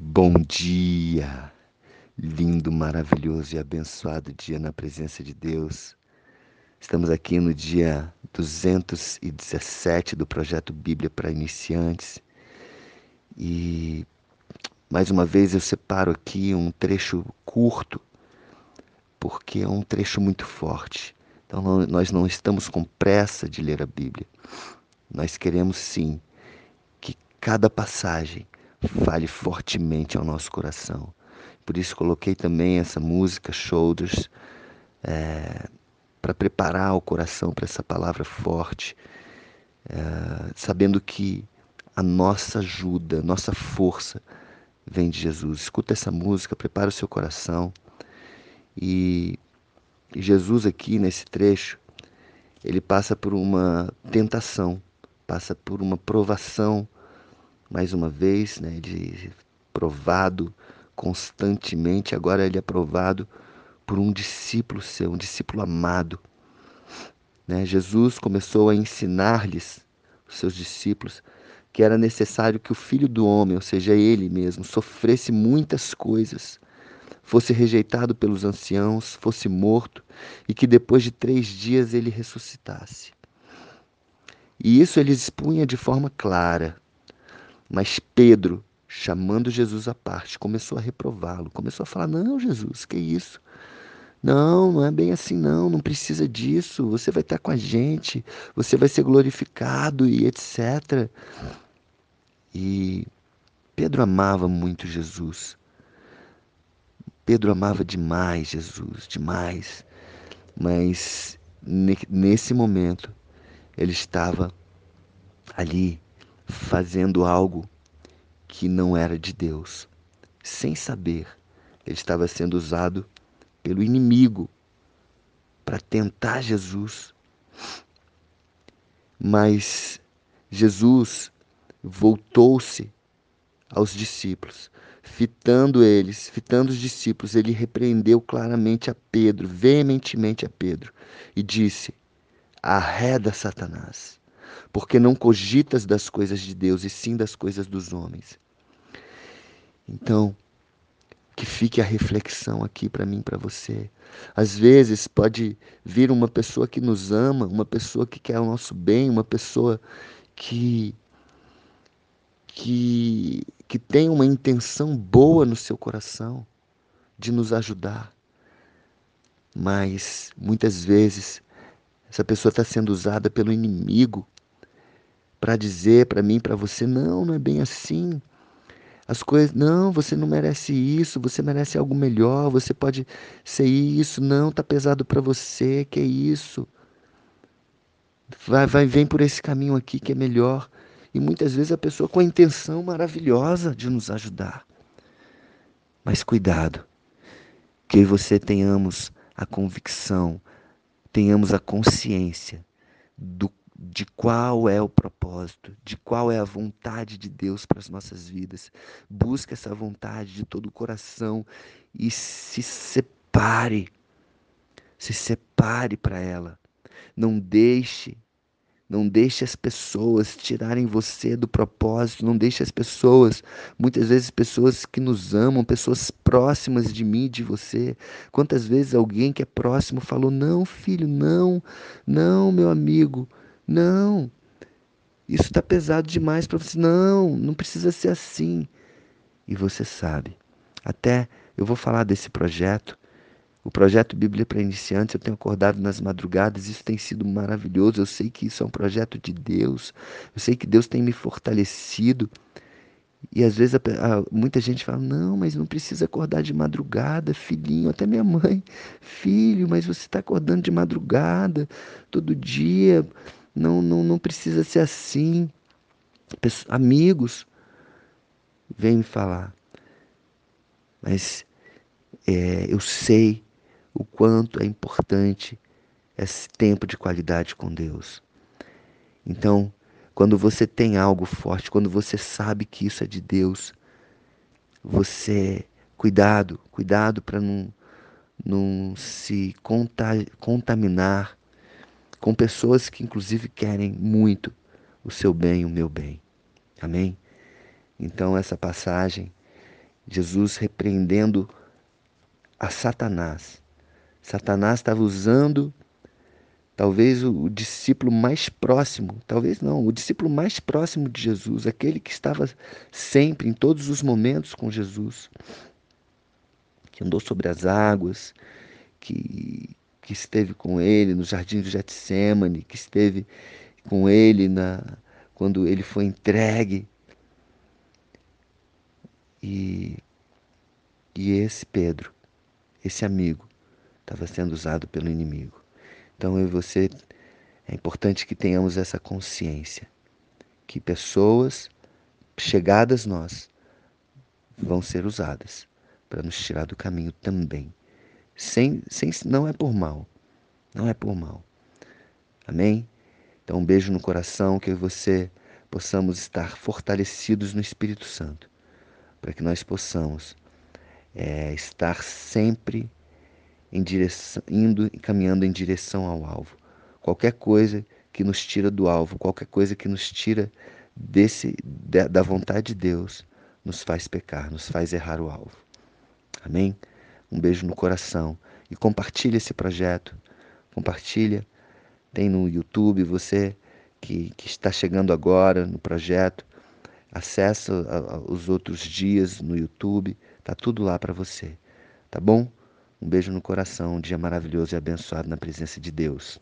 Bom dia! Lindo, maravilhoso e abençoado dia na presença de Deus. Estamos aqui no dia 217 do projeto Bíblia para Iniciantes e mais uma vez eu separo aqui um trecho curto porque é um trecho muito forte. Então nós não estamos com pressa de ler a Bíblia. Nós queremos sim que cada passagem fale fortemente ao nosso coração. Por isso coloquei também essa música Shoulders é, para preparar o coração para essa palavra forte, é, sabendo que a nossa ajuda, nossa força vem de Jesus. Escuta essa música, prepara o seu coração e, e Jesus aqui nesse trecho ele passa por uma tentação, passa por uma provação mais uma vez, né, ele provado constantemente, agora ele é provado por um discípulo seu, um discípulo amado. Né? Jesus começou a ensinar-lhes, os seus discípulos, que era necessário que o filho do homem, ou seja, ele mesmo, sofresse muitas coisas, fosse rejeitado pelos anciãos, fosse morto e que depois de três dias ele ressuscitasse. E isso ele expunha de forma clara, mas Pedro, chamando Jesus à parte, começou a reprová-lo, começou a falar: Não, Jesus, que isso? Não, não é bem assim, não, não precisa disso. Você vai estar com a gente, você vai ser glorificado e etc. E Pedro amava muito Jesus. Pedro amava demais Jesus, demais. Mas nesse momento ele estava ali fazendo algo que não era de Deus. Sem saber, ele estava sendo usado pelo inimigo para tentar Jesus. Mas Jesus voltou-se aos discípulos, fitando eles, fitando os discípulos, ele repreendeu claramente a Pedro, veementemente a Pedro, e disse: Arreda Satanás porque não cogitas das coisas de Deus e sim das coisas dos homens. Então, que fique a reflexão aqui para mim, para você. Às vezes pode vir uma pessoa que nos ama, uma pessoa que quer o nosso bem, uma pessoa que que que tem uma intenção boa no seu coração de nos ajudar. Mas muitas vezes essa pessoa está sendo usada pelo inimigo para dizer para mim, para você, não, não é bem assim. As coisas, não, você não merece isso, você merece algo melhor, você pode ser isso, não, tá pesado para você, que é isso. Vai, vai, vem por esse caminho aqui que é melhor. E muitas vezes a pessoa com a intenção maravilhosa de nos ajudar. Mas cuidado, que você tenhamos a convicção, tenhamos a consciência do de qual é o propósito, de qual é a vontade de Deus para as nossas vidas. Busque essa vontade de todo o coração e se separe. Se separe para ela. Não deixe não deixe as pessoas tirarem você do propósito, não deixe as pessoas, muitas vezes pessoas que nos amam, pessoas próximas de mim, de você. Quantas vezes alguém que é próximo falou: "Não, filho, não, não, meu amigo, não, isso está pesado demais para você. Não, não precisa ser assim. E você sabe. Até eu vou falar desse projeto. O projeto Bíblia para Iniciantes, eu tenho acordado nas madrugadas, isso tem sido maravilhoso. Eu sei que isso é um projeto de Deus. Eu sei que Deus tem me fortalecido. E às vezes a, a, muita gente fala: não, mas não precisa acordar de madrugada, filhinho. Até minha mãe, filho, mas você está acordando de madrugada todo dia. Não, não, não precisa ser assim. Amigos vêm me falar. Mas é, eu sei o quanto é importante esse tempo de qualidade com Deus. Então, quando você tem algo forte, quando você sabe que isso é de Deus, você cuidado, cuidado para não, não se contaminar com pessoas que inclusive querem muito o seu bem o meu bem. Amém? Então essa passagem Jesus repreendendo a Satanás. Satanás estava usando talvez o, discípulo mais próximo, talvez não, o discípulo mais próximo de Jesus, aquele que estava sempre, em todos os momentos com Jesus, que andou sobre as águas, que, que esteve com ele no jardim de Getsemane, que esteve com ele na, quando ele foi entregue. E, e esse Pedro, esse amigo, estava sendo usado pelo inimigo. Então eu e você é importante que tenhamos essa consciência que pessoas chegadas nós vão ser usadas para nos tirar do caminho também. Sem, sem, não é por mal. Não é por mal. Amém? Então, um beijo no coração, que você possamos estar fortalecidos no Espírito Santo, para que nós possamos é, estar sempre em direção, indo e caminhando em direção ao alvo. Qualquer coisa que nos tira do alvo, qualquer coisa que nos tira desse da vontade de Deus, nos faz pecar, nos faz errar o alvo. Amém? Um beijo no coração e compartilhe esse projeto. Compartilha. Tem no YouTube você que, que está chegando agora no projeto. Acesse os outros dias no YouTube. Tá tudo lá para você. Tá bom? Um beijo no coração, um dia maravilhoso e abençoado na presença de Deus.